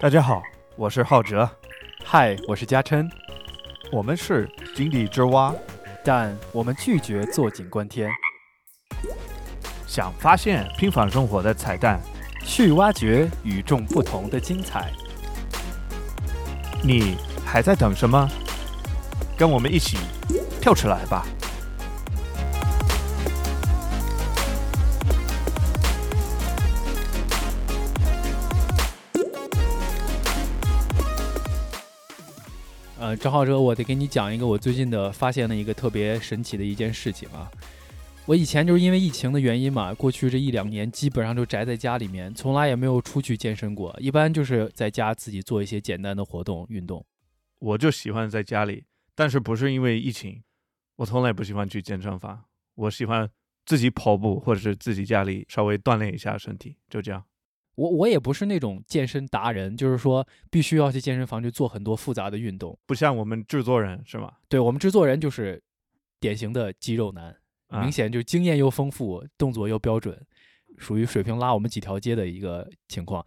大家好，我是浩哲，嗨，我是嘉琛，我们是井底之蛙，但我们拒绝坐井观天，想发现平凡生活的彩蛋，去挖掘与众不同的精彩。你还在等什么？跟我们一起跳出来吧！呃，张浩哲，我得给你讲一个我最近的发现的一个特别神奇的一件事情啊。我以前就是因为疫情的原因嘛，过去这一两年基本上就宅在家里面，从来也没有出去健身过，一般就是在家自己做一些简单的活动运动。我就喜欢在家里，但是不是因为疫情，我从来不喜欢去健身房，我喜欢自己跑步或者是自己家里稍微锻炼一下身体，就这样。我我也不是那种健身达人，就是说必须要去健身房去做很多复杂的运动，不像我们制作人是吗？对我们制作人就是典型的肌肉男，明显就经验又丰富，动作又标准，属于水平拉我们几条街的一个情况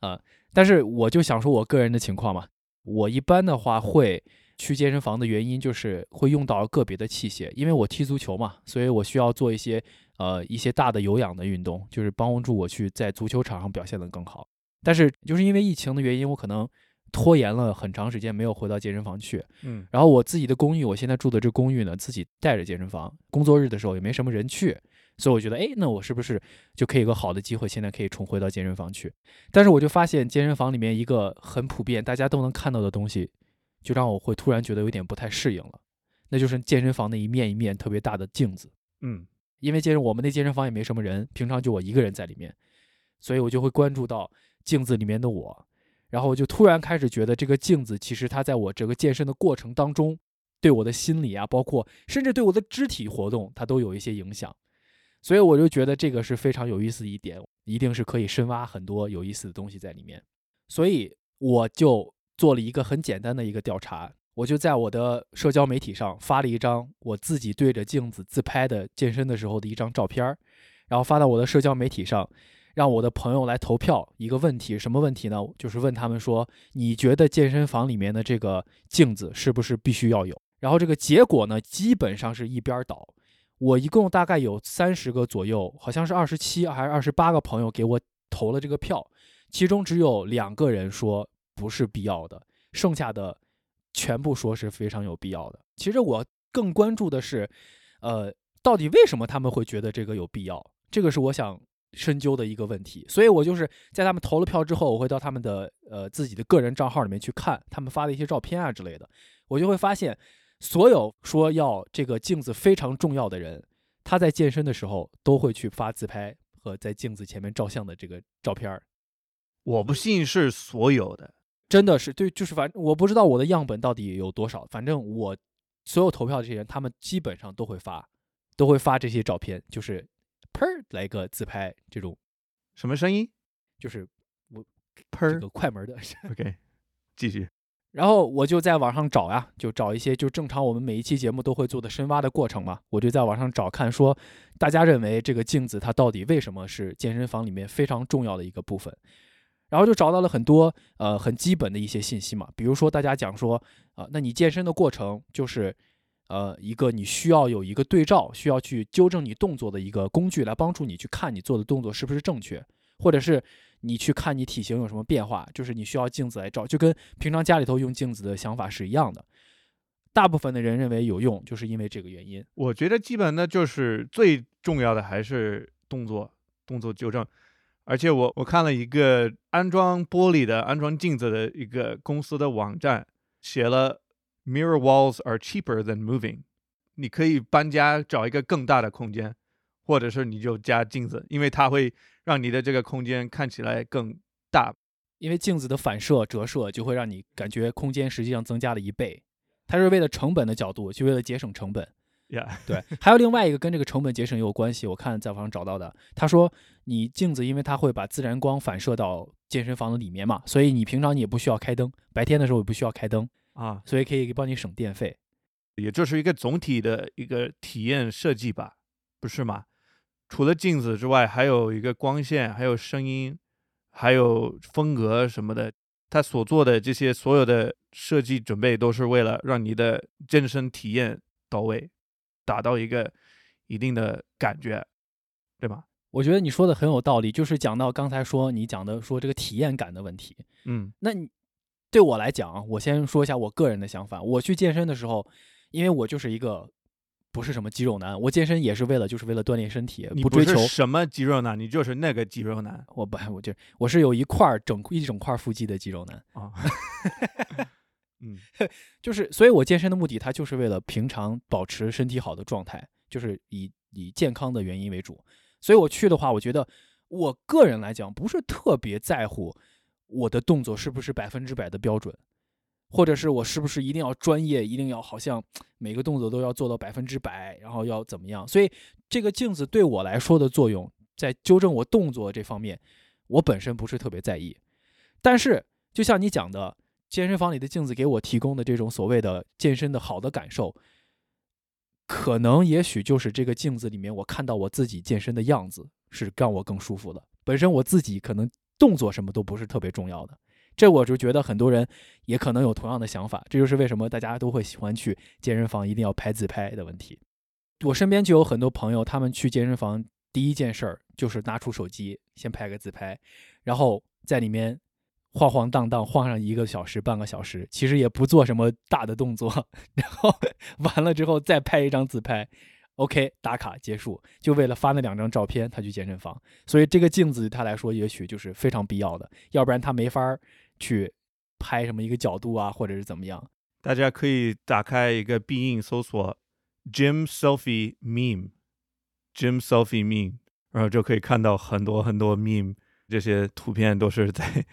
啊。但是我就想说我个人的情况嘛，我一般的话会去健身房的原因就是会用到个别的器械，因为我踢足球嘛，所以我需要做一些。呃，一些大的有氧的运动，就是帮助我去在足球场上表现得更好。但是就是因为疫情的原因，我可能拖延了很长时间，没有回到健身房去。嗯，然后我自己的公寓，我现在住的这公寓呢，自己带着健身房，工作日的时候也没什么人去，所以我觉得，哎，那我是不是就可以有个好的机会，现在可以重回到健身房去？但是我就发现健身房里面一个很普遍，大家都能看到的东西，就让我会突然觉得有点不太适应了，那就是健身房的一面一面特别大的镜子。嗯。因为健身，我们那健身房也没什么人，平常就我一个人在里面，所以我就会关注到镜子里面的我，然后我就突然开始觉得这个镜子其实它在我这个健身的过程当中，对我的心理啊，包括甚至对我的肢体活动，它都有一些影响，所以我就觉得这个是非常有意思的一点，一定是可以深挖很多有意思的东西在里面，所以我就做了一个很简单的一个调查。我就在我的社交媒体上发了一张我自己对着镜子自拍的健身的时候的一张照片儿，然后发到我的社交媒体上，让我的朋友来投票。一个问题，什么问题呢？就是问他们说，你觉得健身房里面的这个镜子是不是必须要有？然后这个结果呢，基本上是一边倒。我一共大概有三十个左右，好像是二十七还是二十八个朋友给我投了这个票，其中只有两个人说不是必要的，剩下的。全部说是非常有必要的。其实我更关注的是，呃，到底为什么他们会觉得这个有必要？这个是我想深究的一个问题。所以我就是在他们投了票之后，我会到他们的呃自己的个人账号里面去看他们发的一些照片啊之类的，我就会发现，所有说要这个镜子非常重要的人，他在健身的时候都会去发自拍和在镜子前面照相的这个照片儿。我不信是所有的。真的是对，就是反正我不知道我的样本到底有多少，反正我所有投票这些人，他们基本上都会发，都会发这些照片，就是砰来个自拍这种，什么声音？就是我砰这个快门的。OK，继续。然后我就在网上找呀，就找一些就正常我们每一期节目都会做的深挖的过程嘛，我就在网上找看说，大家认为这个镜子它到底为什么是健身房里面非常重要的一个部分。然后就找到了很多呃很基本的一些信息嘛，比如说大家讲说啊，那你健身的过程就是呃一个你需要有一个对照，需要去纠正你动作的一个工具来帮助你去看你做的动作是不是正确，或者是你去看你体型有什么变化，就是你需要镜子来照，就跟平常家里头用镜子的想法是一样的。大部分的人认为有用，就是因为这个原因。我觉得基本呢就是最重要的还是动作动作纠正。而且我我看了一个安装玻璃的、安装镜子的一个公司的网站，写了 “Mirror walls are cheaper than moving”，你可以搬家找一个更大的空间，或者是你就加镜子，因为它会让你的这个空间看起来更大。因为镜子的反射折射就会让你感觉空间实际上增加了一倍，它是为了成本的角度，就为了节省成本。对，还有另外一个跟这个成本节省也有关系。我看在网上找到的，他说你镜子因为它会把自然光反射到健身房的里面嘛，所以你平常你也不需要开灯，白天的时候也不需要开灯啊，所以可以帮你省电费。也就是一个总体的一个体验设计吧，不是吗？除了镜子之外，还有一个光线，还有声音，还有风格什么的，他所做的这些所有的设计准备，都是为了让你的健身体验到位，达到一个一定的感觉，对吧？我觉得你说的很有道理，就是讲到刚才说你讲的说这个体验感的问题。嗯那你对我来讲啊，我先说一下我个人的想法。我去健身的时候，因为我就是一个不是什么肌肉男，我健身也是为了就是为了锻炼身体，你不追求。什么肌肉男，你就是那个肌肉男我不，我就我是有一块儿整一整块腹肌的肌肉男，啊。嗯就是所以我健身的目的，它就是为了平常保持身体好的状态，就是以以健康的原因为主。所以我去的话，我觉得我个人来讲不是特别在乎我的动作是不是百分之百的标准，或者是我是不是一定要专业，一定要好像每个动作都要做到百分之百，然后要怎么样。所以这个镜子对我来说的作用，在纠正我动作这方面，我本身不是特别在意。但是就像你讲的，健身房里的镜子给我提供的这种所谓的健身的好的感受，可能也许就是这个镜子里面我看到我自己健身的样子是让我更舒服的。本身我自己可能动作什么都不是特别重要的，这我就觉得很多人也可能有同样的想法。这就是为什么大家都会喜欢去健身房，一定要拍自拍的问题。我身边就有很多朋友，他们去健身房第一件事儿就是拿出手机先拍个自拍，然后在里面晃晃荡荡晃上一个小时、半个小时，其实也不做什么大的动作，然后完了之后再拍一张自拍，OK 打卡结束，就为了发那两张照片，他去健身房。所以这个镜子对他来说也许就是非常必要的，要不然他没法去拍什么一个角度啊，或者是怎么样。大家可以打开一个必应搜索 “gym selfie meme”，gym selfie meme，然后就可以看到很多很多 meme，这些图片都是在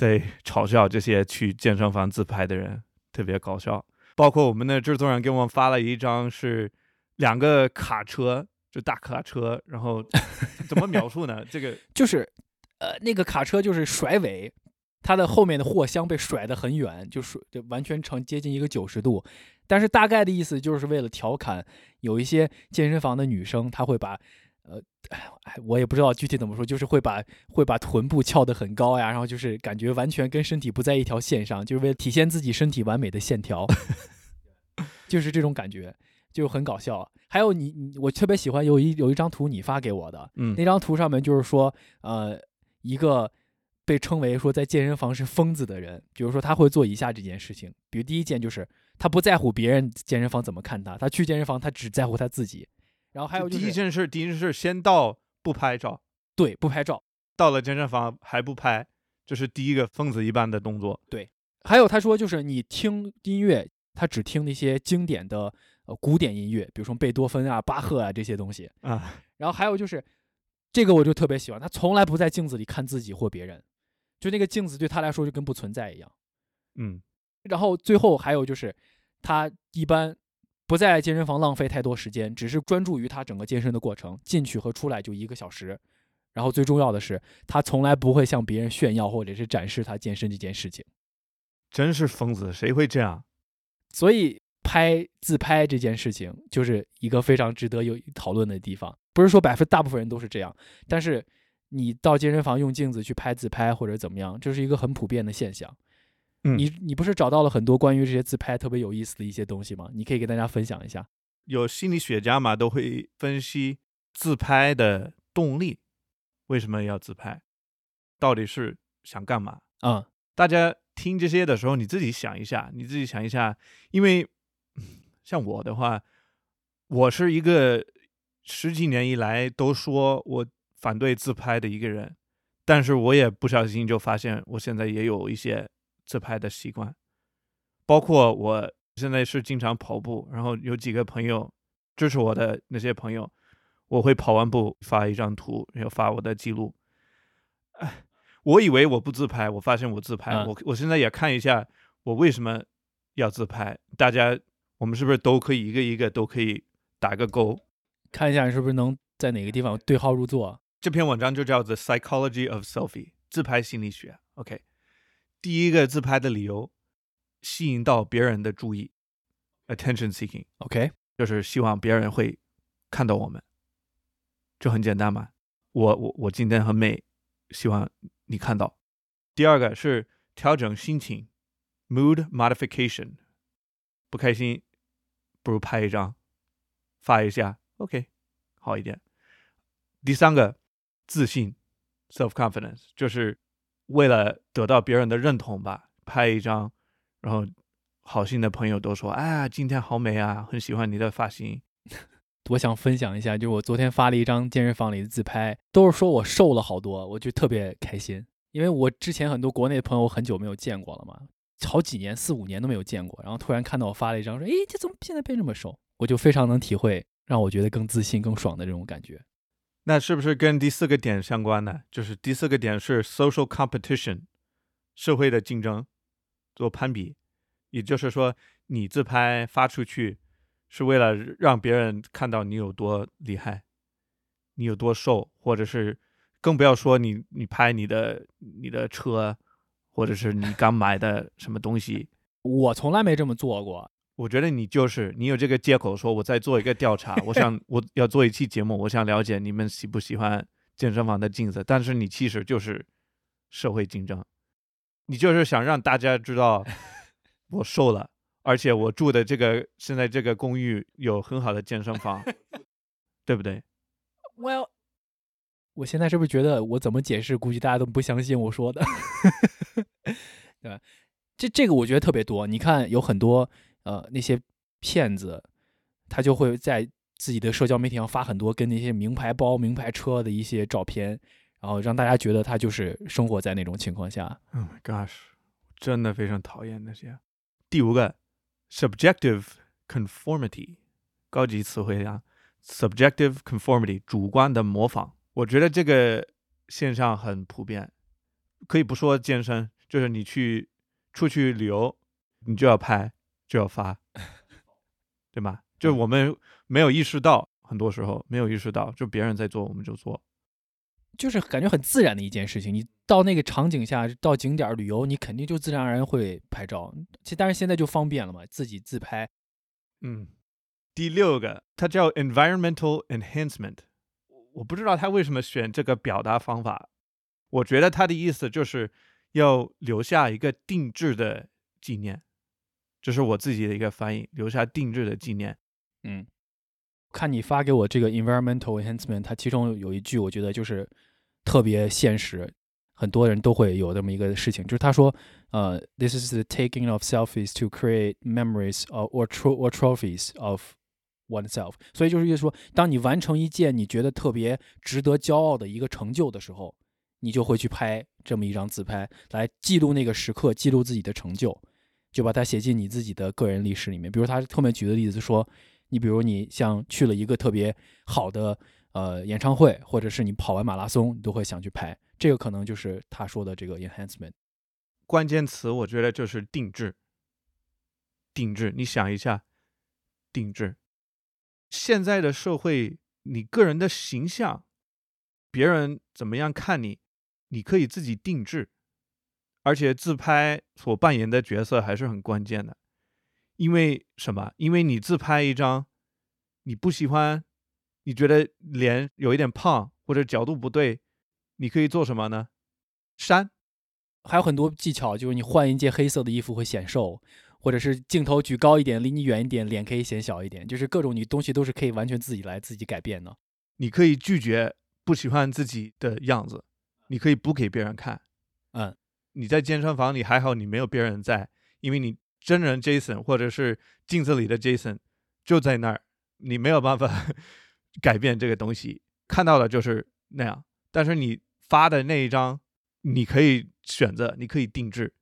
在嘲笑这些去健身房自拍的人，特别搞笑。包括我们的制作人给我们发了一张是两个卡车，就大卡车，然后 怎么描述呢？这个 就是，呃，那个卡车就是甩尾，它的后面的货箱被甩得很远，就甩就完全成接近一个九十度。但是大概的意思就是为了调侃，有一些健身房的女生，她会把，呃，哎，我也不知道具体怎么说，就是会把会把臀部翘得很高呀，然后就是感觉完全跟身体不在一条线上，就是为了体现自己身体完美的线条，就是这种感觉，就很搞笑。还有你你，我特别喜欢有一有一张图你发给我的，嗯那张图上面就是说，呃，一个被称为说在健身房是疯子的人，比如说他会做以下这件事情，比如第一件就是他不在乎别人健身房怎么看他，他去健身房他只在乎他自己，然后还有就第一件事，第一件事先到不拍照，对不拍照，到了健身房还不拍，这是第一个疯子一般的动作。对还有他说就是你听音乐，他只听那些经典的呃古典音乐，比如说贝多芬啊、巴赫啊这些东西，啊，然后还有就是，这个我就特别喜欢，他从来不在镜子里看自己或别人，就那个镜子对他来说就跟不存在一样。嗯然后最后还有就是，他一般不在健身房浪费太多时间，只是专注于他整个健身的过程，进去和出来就一个小时。然后最重要的是，他从来不会向别人炫耀或者是展示他健身这件事情。真是疯子，谁会这样？所以拍自拍这件事情就是一个非常值得有讨论的地方。不是说百分大部分人都是这样，但是你到健身房用镜子去拍自拍或者怎么样，这是一个很普遍的现象。嗯你你不是找到了很多关于这些自拍特别有意思的一些东西吗？你可以给大家分享一下。有心理学家嘛，都会分析自拍的动力，为什么要自拍，到底是想干嘛？嗯大家听这些的时候，你自己想一下，你自己想一下，因为像我的话，我是一个十几年以来都说我反对自拍的一个人，但是我也不小心就发现，我现在也有一些自拍的习惯，包括我现在是经常跑步，然后有几个朋友支持我的那些朋友，我会跑完步发一张图，然后发我的记录。哎，我以为我不自拍，我发现我自拍。嗯我我现在也看一下我为什么要自拍。大家，我们是不是都可以一个一个都可以打个勾？看一下是不是能在哪个地方对号入座。这篇文章就叫《The Psychology of Selfie》自拍心理学。OK，第一个自拍的理由，吸引到别人的注意，attention seeking，OK，就是希望别人会看到我们，就很简单嘛。我我我今天很美，希望你看到。第二个是调整心情，mood modification。不开心，不如拍一张，发一下，OK，好一点。第三个，自信，self confidence，就是为了得到别人的认同吧，拍一张，然后好心的朋友都说：“哎呀，今天好美啊，很喜欢你的发型。”我想分享一下，就我昨天发了一张健身房里的自拍，都是说我瘦了好多，我就特别开心，因为我之前很多国内的朋友很久没有见过了嘛。好几年四五年都没有见过，然后突然看到我发了一张，说：“诶，这怎么现在变这么瘦？”我就非常能体会，让我觉得更自信、更爽的这种感觉。那是不是跟第四个点相关呢？就是第四个点是 social competition，社会的竞争，做攀比。也就是说，你自拍发出去，是为了让别人看到你有多厉害，你有多瘦，或者是更不要说你你拍你的你的车。或者是你刚买的什么东西，我从来没这么做过。我觉得你就是你有这个借口说我在做一个调查，我想 我要做一期节目，我想了解你们喜不喜欢健身房的镜子。但是你其实就是社会竞争，你就是想让大家知道 我瘦了，而且我住的这个现在这个公寓有很好的健身房，对不对？Well，我现在是不是觉得我怎么解释，估计大家都不相信我说的？对吧？这这个我觉得特别多。你看，有很多呃那些骗子，他就会在自己的社交媒体上发很多跟那些名牌包、名牌车的一些照片，然后让大家觉得他就是生活在那种情况下。Oh my gosh，真的非常讨厌那些。第五个，subjective conformity，高级词汇啊，subjective conformity，主观的模仿。我觉得这个现象很普遍。可以不说健身，就是你去出去旅游，你就要拍，就要发，对吗？就我们没有意识到，很多时候没有意识到，就别人在做，我们就做，就是感觉很自然的一件事情。你到那个场景下，到景点旅游，你肯定就自然而然会拍照。其实，但是现在就方便了嘛，自己自拍。嗯，第六个，它叫 environmental enhancement，我不知道他为什么选这个表达方法。我觉得他的意思就是要留下一个定制的纪念，这是我自己的一个翻译，留下定制的纪念。嗯，看你发给我这个 environmental enhancement，它其中有一句我觉得就是特别现实，很多人都会有这么一个事情，就是他说，呃，this is the taking of selfies to create memories or tro- or trophies of oneself。所以就是意思说，当你完成一件你觉得特别值得骄傲的一个成就的时候。你就会去拍这么一张自拍，来记录那个时刻，记录自己的成就，就把它写进你自己的个人历史里面。比如他后面举的例子说，你比如你像去了一个特别好的呃演唱会，或者是你跑完马拉松，你都会想去拍。这个可能就是他说的这个 enhancement。关键词我觉得就是定制。定制，你想一下，定制。现在的社会，你个人的形象，别人怎么样看你？你可以自己定制，而且自拍所扮演的角色还是很关键的。因为什么？因为你自拍一张，你不喜欢，你觉得脸有一点胖或者角度不对，你可以做什么呢？删。还有很多技巧，就是你换一件黑色的衣服会显瘦，或者是镜头举高一点，离你远一点，脸可以显小一点，就是各种你东西都是可以完全自己来自己改变的。你可以拒绝不喜欢自己的样子。你可以不给别人看，嗯，你在健身房里还好，你没有别人在，因为你真人 Jason 或者是镜子里的 Jason 就在那儿，你没有办法 改变这个东西，看到的就是那样。但是你发的那一张，你可以选择，你可以定制。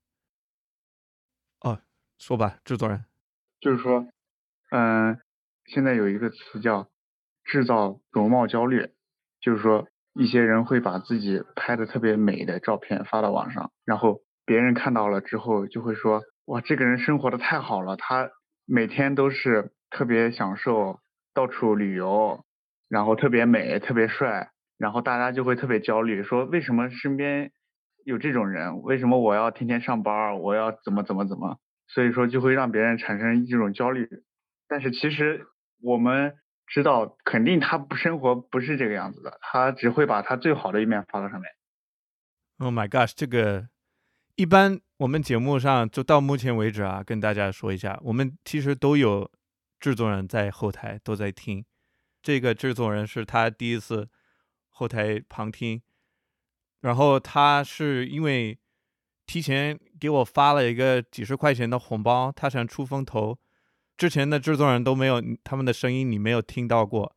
哦，说吧，制作人，就是说，嗯，现在有一个词叫制造容貌焦虑，就是说。一些人会把自己拍的特别美的照片发到网上，然后别人看到了之后就会说：“哇，这个人生活的太好了，他每天都是特别享受，到处旅游，然后特别美，特别帅。”然后大家就会特别焦虑，说：“为什么身边有这种人？为什么我要天天上班？我要怎么怎么怎么？”所以说就会让别人产生一种焦虑。但是其实我们。知道肯定他不生活不是这个样子的，他只会把他最好的一面发到上面。Oh my gosh，这个一般我们节目上就到目前为止啊，跟大家说一下，我们其实都有制作人在后台都在听。这个制作人是他第一次后台旁听，然后他是因为提前给我发了一个几十块钱的红包，他想出风头。之前的制作人都没有他们的声音，你没有听到过。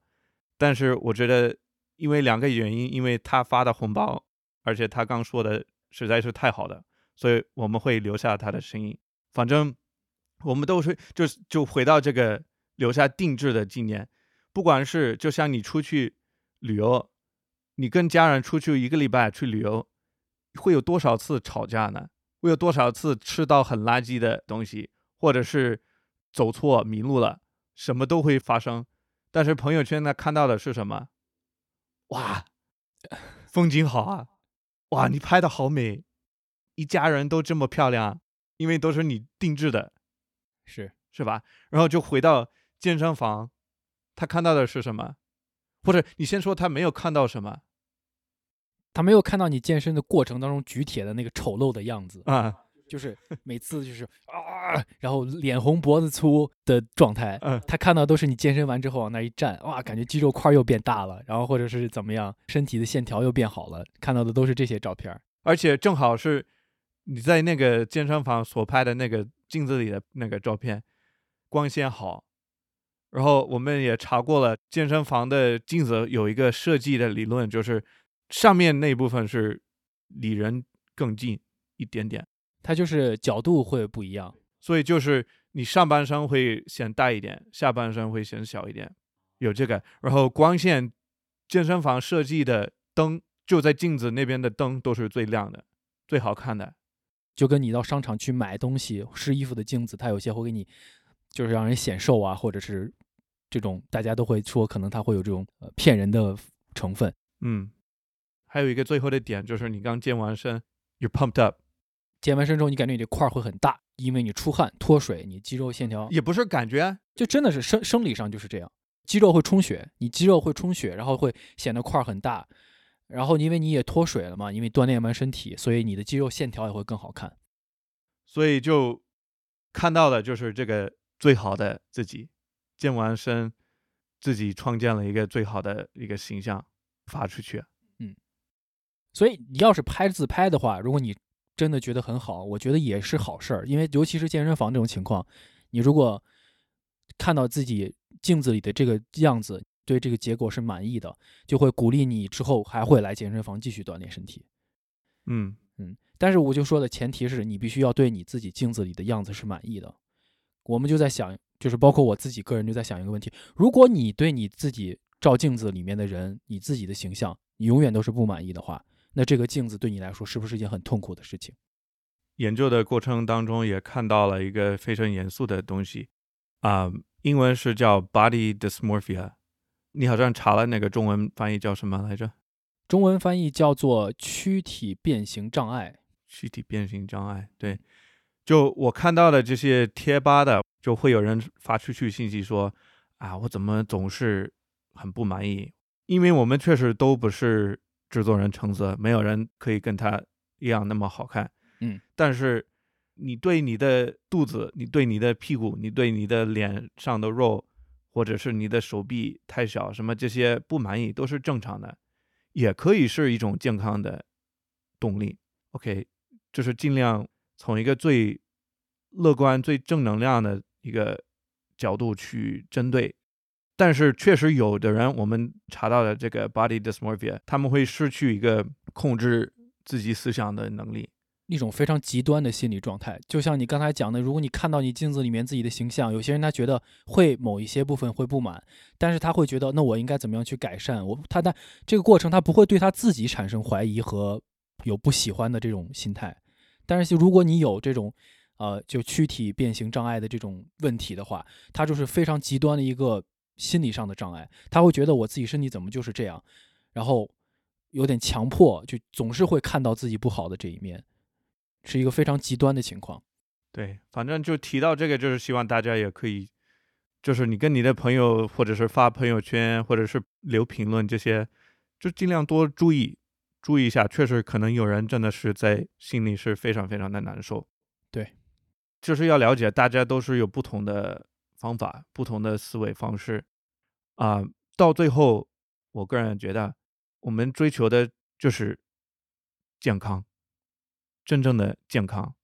但是我觉得，因为两个原因，因为他发的红包，而且他刚说的实在是太好了，所以我们会留下他的声音。反正我们都是就是就回到这个留下定制的纪念。不管是就像你出去旅游，你跟家人出去一个礼拜去旅游，会有多少次吵架呢？会有多少次吃到很垃圾的东西，或者是？走错迷路了，什么都会发生。但是朋友圈呢，看到的是什么？哇，风景好啊！哇，你拍的好美，一家人都这么漂亮，因为都是你定制的，是是吧？然后就回到健身房，他看到的是什么？或者你先说他没有看到什么？他没有看到你健身的过程当中举铁的那个丑陋的样子啊。就是 每次就是啊，然后脸红脖子粗的状态，嗯，他看到都是你健身完之后往那一站，哇，感觉肌肉块又变大了，然后或者是怎么样，身体的线条又变好了，看到的都是这些照片，而且正好是你在那个健身房所拍的那个镜子里的那个照片，光线好，然后我们也查过了，健身房的镜子有一个设计的理论，就是上面那部分是离人更近一点点。它就是角度会不一样，所以就是你上半身会显大一点，下半身会显小一点，有这个。然后光线，健身房设计的灯就在镜子那边的灯都是最亮的，最好看的。就跟你到商场去买东西试衣服的镜子，它有些会给你，就是让人显瘦啊，或者是这种大家都会说可能它会有这种呃骗人的成分。嗯，还有一个最后的点就是你刚健完身，you pumped up。健完身之后，你感觉你这块儿会很大，因为你出汗脱水，你肌肉线条也不是感觉，就真的是生生理上就是这样，肌肉会充血，你肌肉会充血，然后会显得块儿很大，然后因为你也脱水了嘛，因为锻炼完身体，所以你的肌肉线条也会更好看，所以就看到的就是这个最好的自己，健完身，自己创建了一个最好的一个形象发出去，嗯，所以你要是拍自拍的话，如果你。真的觉得很好，我觉得也是好事儿，因为尤其是健身房这种情况，你如果看到自己镜子里的这个样子，对这个结果是满意的，就会鼓励你之后还会来健身房继续锻炼身体。嗯嗯，但是我就说的前提是你必须要对你自己镜子里的样子是满意的。我们就在想，就是包括我自己个人就在想一个问题：如果你对你自己照镜子里面的人，你自己的形象，你永远都是不满意的话。那这个镜子对你来说是不是一件很痛苦的事情？研究的过程当中也看到了一个非常严肃的东西，啊，英文是叫 body dysmorphia。你好像查了那个中文翻译叫什么来着？中文翻译叫做躯体变形障碍。躯体变形障碍，对。就我看到的这些贴吧的，就会有人发出去信息说，啊，我怎么总是很不满意？因为我们确实都不是。制作人橙色，没有人可以跟他一样那么好看。嗯，但是你对你的肚子，你对你的屁股，你对你的脸上的肉，或者是你的手臂太小，什么这些不满意都是正常的，也可以是一种健康的动力。OK，就是尽量从一个最乐观、最正能量的一个角度去针对。但是确实有的人，我们查到的这个 body dysmorphia，他们会失去一个控制自己思想的能力，一种非常极端的心理状态。就像你刚才讲的，如果你看到你镜子里面自己的形象，有些人他觉得会某一些部分会不满，但是他会觉得那我应该怎么样去改善？我他在这个过程他不会对他自己产生怀疑和有不喜欢的这种心态。但是如果你有这种呃就躯体变形障碍的这种问题的话，它就是非常极端的一个。心理上的障碍，他会觉得我自己身体怎么就是这样，然后有点强迫，就总是会看到自己不好的这一面，是一个非常极端的情况。对，反正就提到这个，就是希望大家也可以，就是你跟你的朋友，或者是发朋友圈，或者是留评论这些，就尽量多注意注意一下，确实可能有人真的是在心里是非常非常的难受。对，就是要了解，大家都是有不同的方法、不同的思维方式啊、到最后，我个人觉得，我们追求的就是健康，真正的健康，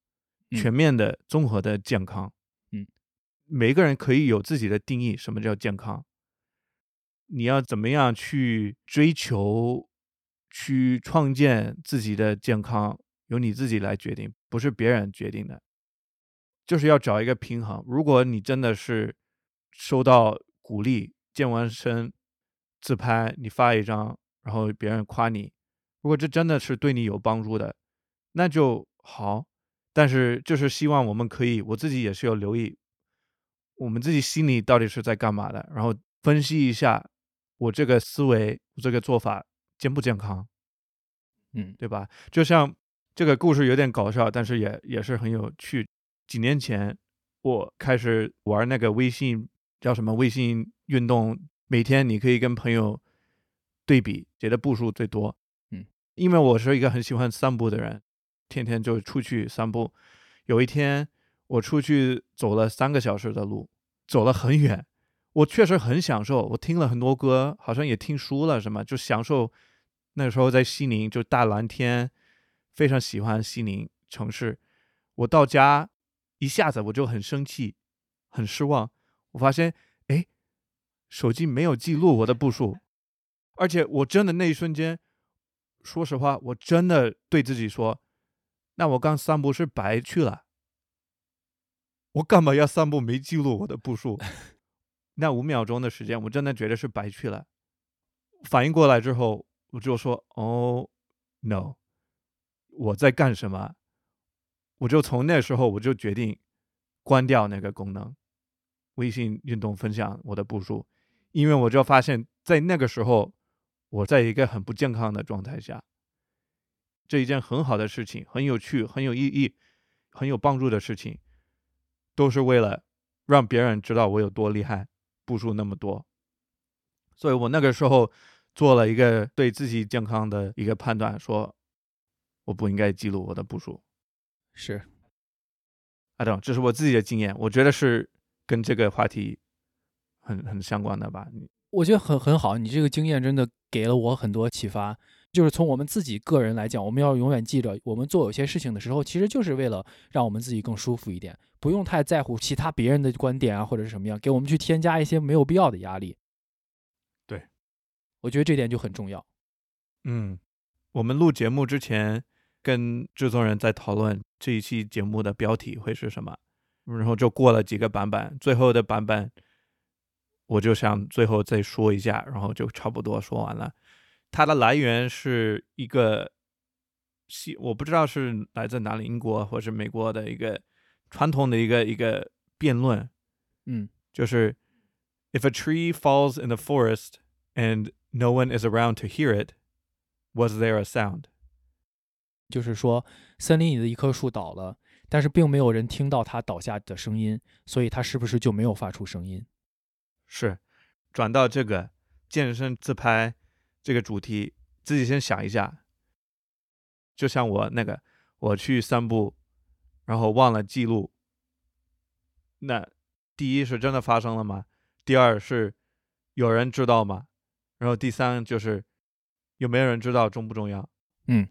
嗯全面的、综合的健康。嗯，每个人可以有自己的定义，什么叫健康？你要怎么样去追求、去创建自己的健康，由你自己来决定，不是别人决定的。就是要找一个平衡。如果你真的是收到鼓励，健完身自拍，你发一张，然后别人夸你，如果这真的是对你有帮助的，那就好。但是就是希望我们可以，我自己也是要留意，我们自己心里到底是在干嘛的，然后分析一下我这个思维、我这个做法健不健康，嗯对吧？就像这个故事有点搞笑，但是也也是很有趣。几年前我开始玩那个微信叫什么微信运动，每天你可以跟朋友对比谁的步数最多。嗯，因为我是一个很喜欢散步的人，天天就出去散步。有一天我出去走了三个小时的路，走了很远，我确实很享受。我听了很多歌，好像也听书了什么，就享受。那时候在西宁，就大蓝天，非常喜欢西宁城市。我到家一下子我就很生气，很失望。我发现，哎，手机没有记录我的步数，而且我真的那一瞬间，说实话，我真的对自己说，那我刚散步是白去了。我干嘛要散步没记录我的步数？那五秒钟的时间，我真的觉得是白去了。反应过来之后，我就说：“哦，no，我在干什么？”我就从那时候我就决定关掉那个功能，微信运动分享我的步数，因为我就发现，在那个时候，我在一个很不健康的状态下。这一件很好的事情，很有趣、很有意义、很有帮助的事情，都是为了让别人知道我有多厉害，步数那么多。所以我那个时候做了一个对自己健康的一个判断，说我不应该记录我的步数。是，啊，懂，这是我自己的经验，我觉得是跟这个话题很很相关的吧。你我觉得很很好，你这个经验真的给了我很多启发。就是从我们自己个人来讲，我们要永远记着，我们做有些事情的时候，其实就是为了让我们自己更舒服一点，不用太在乎其他别人的观点啊，或者是什么样，给我们去添加一些没有必要的压力。对，我觉得这点就很重要。嗯，我们录节目之前跟制作人在讨论这一期节目的标题会是什么，然后就过了几个版本，最后的版本我就想最后再说一下，然后就差不多说完了。它的来源是一个西，我不知道是来自哪里，英国或是美国的一个传统的一个一个辩论，嗯就是 if a tree falls in the forest and no one is around to hear it, was there a sound? 就是说，森林里的一棵树倒了，但是并没有人听到他倒下的声音，所以他是不是就没有发出声音？是，转到这个健身自拍这个主题，自己先想一下。就像我那个，我去散步，然后忘了记录。那第一是真的发生了吗？第二是有人知道吗？然后第三就是有没有人知道重不重要？嗯，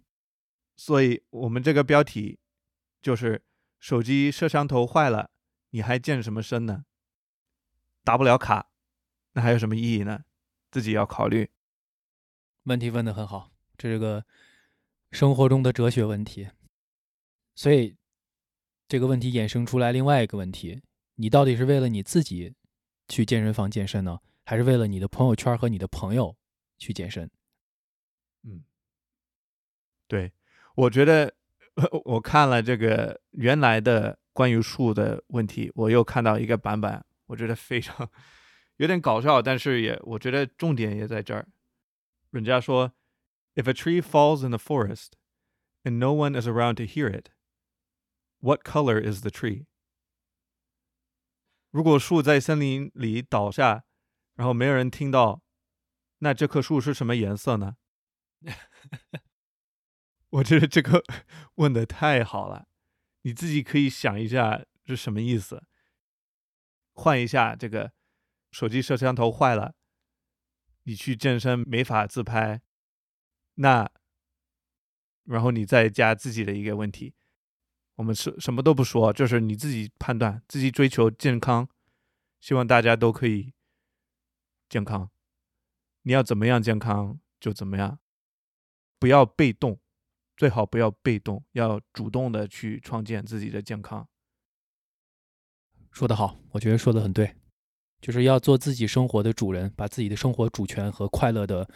所以我们这个标题就是手机摄像头坏了，你还健什么身呢？打不了卡，那还有什么意义呢？自己要考虑。问题问得很好，这是个生活中的哲学问题。所以这个问题衍生出来另外一个问题：你到底是为了你自己去健身房健身呢，还是为了你的朋友圈和你的朋友去健身？嗯，对，我觉得 我看了这个原来的关于树的问题，我又看到一个版本，我觉得非常有点搞笑，但是也我觉得重点也在这儿。人家说，If a tree falls in the forest and no one is around to hear it, what color is the tree？如果树在森林里倒下，然后没有人听到，那这棵树是什么颜色呢？我觉得这个问的太好了，你自己可以想一下是什么意思。换一下这个手机摄像头坏了，你去健身没法自拍，那然后你再加自己的一个问题，我们什什么都不说，就是你自己判断，自己追求健康，希望大家都可以健康。你要怎么样健康就怎么样，不要被动，最好不要被动，要主动的去创建自己的健康。说得好，我觉得说的很对，就是要做自己生活的主人，把自己的生活主权和快乐的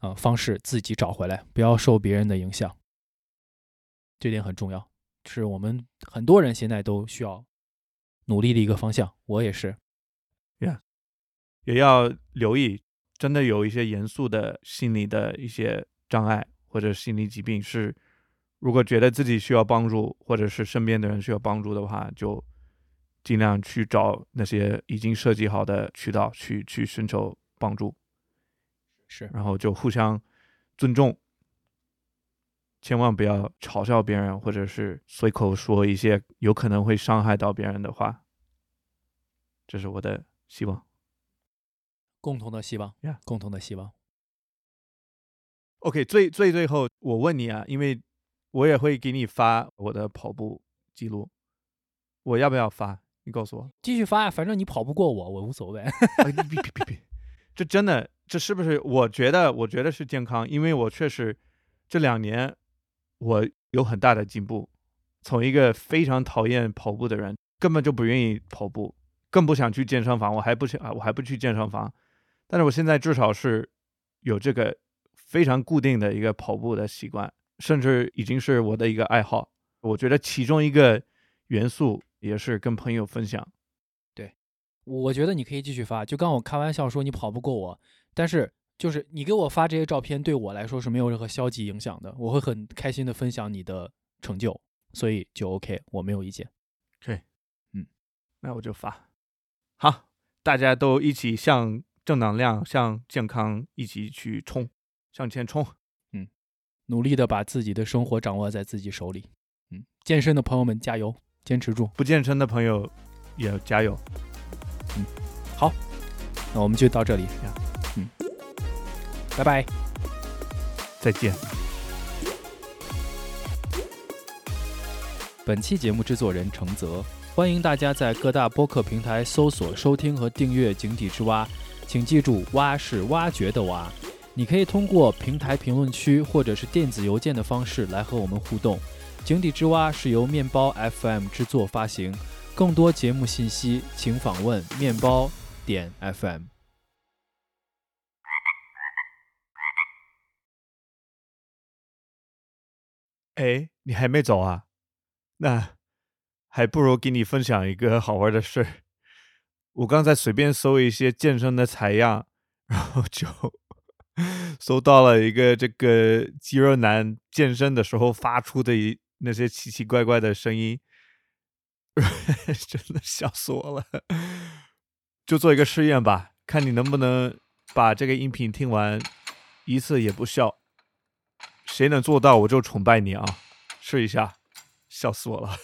呃方式自己找回来，不要受别人的影响，这点很重要，是我们很多人现在都需要努力的一个方向。我也是，呀也要留意，真的有一些严肃的心理的一些障碍或者心理疾病是，如果觉得自己需要帮助，或者是身边的人需要帮助的话，就尽量去找那些已经设计好的渠道去去寻求帮助，是然后就互相尊重，千万不要嘲笑别人，或者是随口说一些有可能会伤害到别人的话。这是我的希望。共同的希望 Yeah 共同的希望。OK，最最最后，我问你啊，因为我也会给你发我的跑步记录，我要不要发？你告诉我。继续发呀，反正你跑不过我，我无所谓。哎，别别别别，这真的，这是不是？我觉得，我觉得是健康，因为我确实这两年我有很大的进步，从一个非常讨厌跑步的人，根本就不愿意跑步，更不想去健身房，我还不去啊，我还不去健身房，但是我现在至少是有这个非常固定的一个跑步的习惯，甚至已经是我的一个爱好。我觉得其中一个元素也是跟朋友分享。对我觉得你可以继续发，就刚我开玩笑说你跑不过我，但是就是你给我发这些照片，对我来说是没有任何消极影响的，我会很开心的分享你的成就，所以就 OK，我没有意见。可以，嗯那我就发。好，大家都一起向正能量、向健康一起去冲，向前冲。努力的把自己的生活掌握在自己手里。嗯，健身的朋友们加油，坚持住。不健身的朋友也加油。嗯，好那我们就到这里呀，嗯，拜拜。再见。本期节目制作人程泽，欢迎大家在各大播客平台搜索、收听和订阅《井底之蛙》，请记住“蛙”是挖掘的“蛙”。你可以通过平台评论区或者是电子邮件的方式来和我们互动。《井底之蛙》是由面包 FM 制作发行，更多节目信息请访问面包点 FM。哎，你还没走啊？那还不如给你分享一个好玩的事儿。我刚才随便搜一些健身的采样，然后就搜到了一个这个肌肉男健身的时候发出的一那些奇奇怪怪的声音，真的笑死我了。就做一个试验吧，看你能不能把这个音频听完一次也不笑。谁能做到，我就崇拜你啊！试一下，笑死我了。